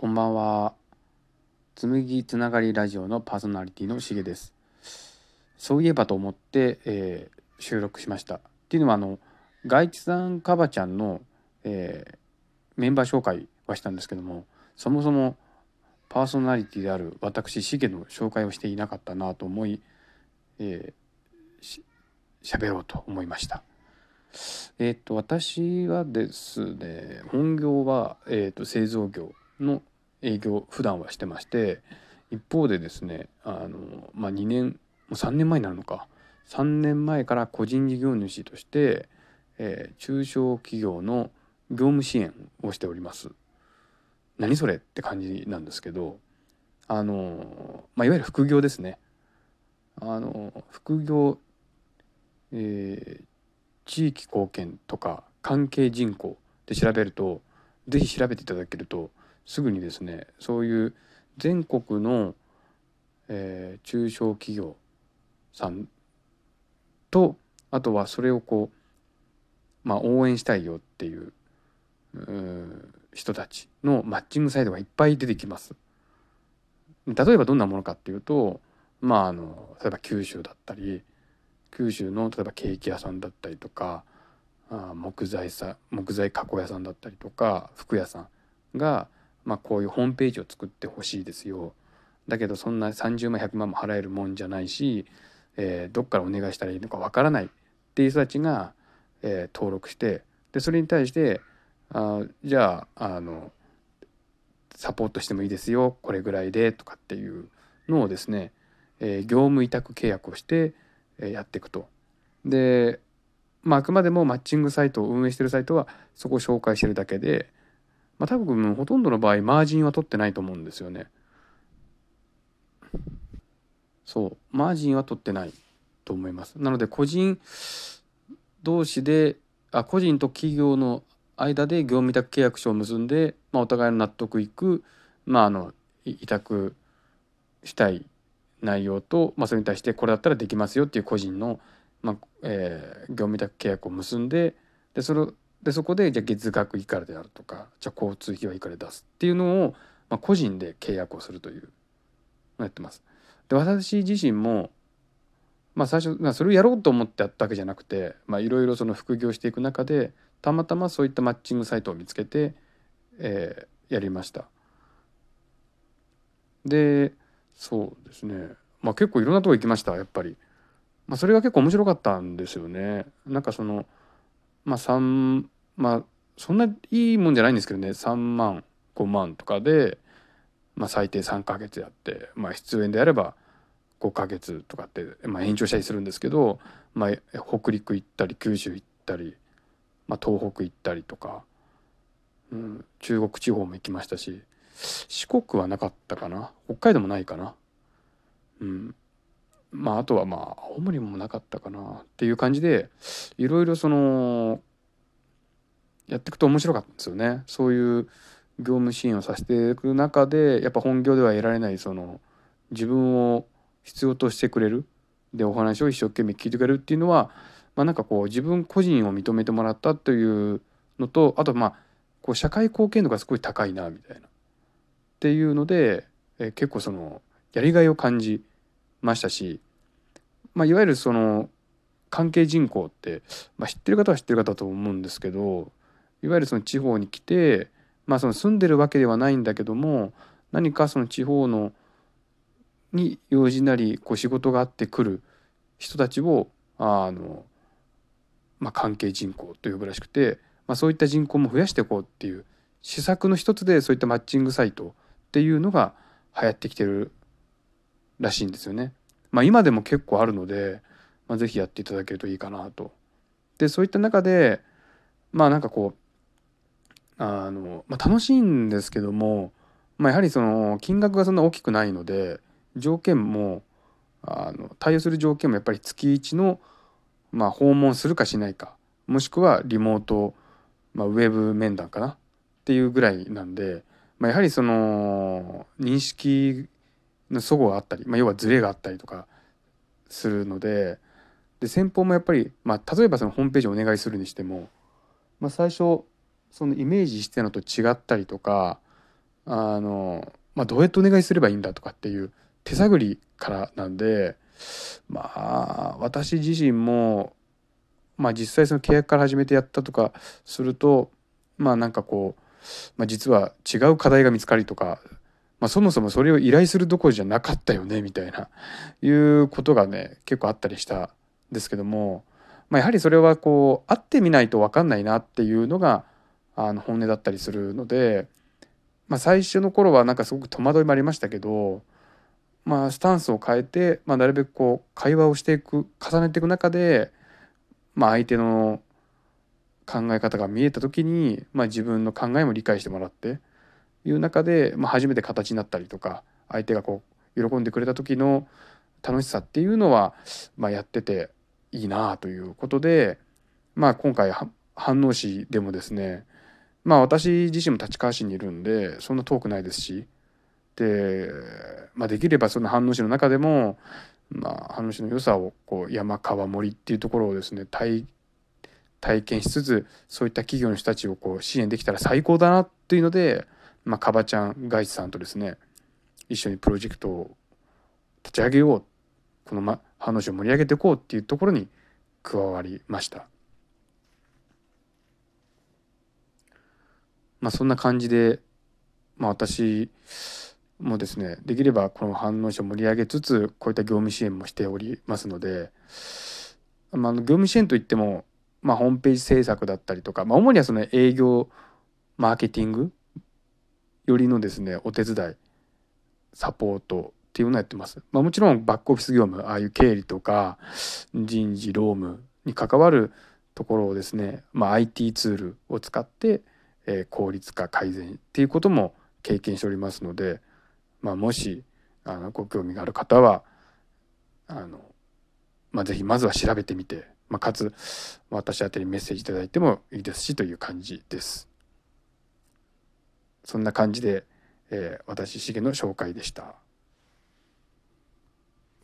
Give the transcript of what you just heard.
こんばんは。紬つながりラジオのパーソナリティのしげです。そういえばと思って、えー、収録しました。っていうのはあの外地さんかばちゃんの、えー、メンバー紹介はしたんですけども、そもそもパーソナリティである私しげの紹介をしていなかったなと思い、えー、喋ろうと思いました。えっ、と私はですね本業は、えーと製造業の営業普段はしてまして一方でですねあの、まあ、2年もう3年前になるのか3年前から個人事業主として、えー、中小企業の業務支援をしております。何それって感じなんですけどあの、まあ、いわゆる副業ですね。あの副業、えー、地域貢献とか関係人口で調べると是非調べていただけるとすぐにですねそういう全国の、えー、中小企業さんとあとはそれをこう、まあ、応援したいよっていう人たちのマッチングサイトがいっぱい出てきます。例えばどんなものかっていうとまああの例えば九州だったり九州の例えばケーキ屋さんだったりとかあ木材さ木材加工屋さんだったりとか服屋さんがまあ、こういうホームページを作ってほしいですよだけどそんな30万100万も払えるもんじゃないし、えー、どっからお願いしたらいいのかわからないっていう人たちが、えー、登録してでそれに対してあじゃああのサポートしてもいいですよこれぐらいでとかっていうのをですね、えー、業務委託契約をして、え、やっていくと。で、まあ、あくまでもマッチングサイトを運営してるサイトはそこを紹介してるだけでまあ、多分ほとんどの場合マージンは取ってないと思うんですよね。そうマージンは取ってないと思います。なので個人同士であ個人と企業の間で業務委託契約書を結んで、まあ、お互いの納得いく、まあ、あの委託したい内容と、まあ、それに対してこれだったらできますよっていう個人の、まあえー、業務委託契約を結んででそれでそこでじゃ月額いくらであるとかじゃ交通費はいくらで出すっていうのを、まあ、個人で契約をするというやってます。で私自身もまあ最初、まあ、それをやろうと思ってやったわけじゃなくていろいろその副業していく中でたまたまそういったマッチングサイトを見つけて、えー、やりました。でそうですねまあ結構いろんなとこ行きましたやっぱり。まあ、それが結構面白かったんですよね。なんかそのまあ3まあそんないいもんじゃないんですけどね。3万5万とかで、まあ、最低3ヶ月やって、まあ、出演であれば5ヶ月とかって、まあ、延長したりするんですけど、まあ、北陸行ったり九州行ったり、まあ、東北行ったりとか、うん、中国地方も行きましたし四国はなかったかな。北海道もないかな。うん。まああとはまあ青森もなかったかなっていう感じでいろいろそのやっていくと面白かったんですよね。そういう業務支援をさせていく中でやっぱ本業では得られないその自分を必要としてくれるでお話を一生懸命聞いてくれるっていうのは、まあ、なんかこう自分個人を認めてもらったというのとあとまあこう社会貢献度がすごい高いなみたいなっていうのでえ結構そのやりがいを感じましたし、まあ、いわゆるその関係人口って、まあ、知ってる方は知ってる方だと思うんですけどいわゆるその地方に来て、まあ、その住んでるわけではないんだけども何かその地方のに用事なりこう仕事があってくる人たちをあの、まあ、関係人口と呼ぶらしくて、まあ、そういった人口も増やしていこうっていう施策の一つでそういったマッチングサイトっていうのが流行ってきてるらしいんですよね。まあ、今でも結構あるので、まあ、ぜひやっていただけるといいかなと。でそういった中でまあなんかこうあの、まあ、楽しいんですけども、まあ、やはりその金額がそんな大きくないので条件もあの対応する条件もやっぱり月1の、まあ、訪問するかしないかもしくはリモート、まあ、ウェブ面談かなっていうぐらいなんで、まあ、やはりその認識齟齬があったり、まあ、要はズレがあったりとかするのでで先方もやっぱり、まあ、例えばそのホームページをお願いするにしても、まあ、最初そのイメージしてたのと違ったりとかあの、まあ、どうやってお願いすればいいんだとかっていう手探りからなんでまあ私自身もまあ実際その契約から始めてやったとかするとまあなんかこう、まあ、実は違う課題が見つかりとか、まあ、そもそもそれを依頼するどころじゃなかったよねみたいないうことがね結構あったりしたんですけども、まあ、やはりそれはこう会ってみないと分かんないなっていうのがあの本音だったりするので、まあ、最初の頃はなんかすごく戸惑いもありましたけど、まあ、スタンスを変えて、まあ、なるべくこう会話をしていく重ねていく中で、まあ、相手の考え方が見えた時に、まあ、自分の考えも理解してもらっていう中で、まあ、初めて形になったりとか相手がこう喜んでくれた時の楽しさっていうのは、まあ、やってていいなということで、まあ、今回飯能市でもですねまあ私自身も立川市にいるんでそんな遠くないですしで、まあ、できればその飯能市の中でも、まあ、飯能市の良さをこう山川森っていうところをですね体体験しつつそういった企業の人たちをこう支援できたら最高だなっていうので、まあ、かばちゃんガイさんとですね一緒にプロジェクトを立ち上げようこの、ま、飯能市を盛り上げていこうっていうところに加わりました。まあ、そんな感じで、まあ、私もですねできればこの飯能市を盛り上げつつこういった業務支援もしておりますので、まあ、業務支援といっても、まあ、ホームページ制作だったりとか、まあ、主にはその営業マーケティングよりのですねお手伝いサポートっていうのをやってます。まあ、もちろんバックオフィス業務ああいう経理とか人事労務に関わるところをですね、まあ、IT ツールを使ってえ効率化改善っていうことも経験しておりますので、まあ、もしあのご興味がある方はあの、まあ、ぜひまずは調べてみて、まあ、かつ私宛にメッセージ頂いてもいいですしという感じです。そんな感じで、えー、私しげの紹介でした。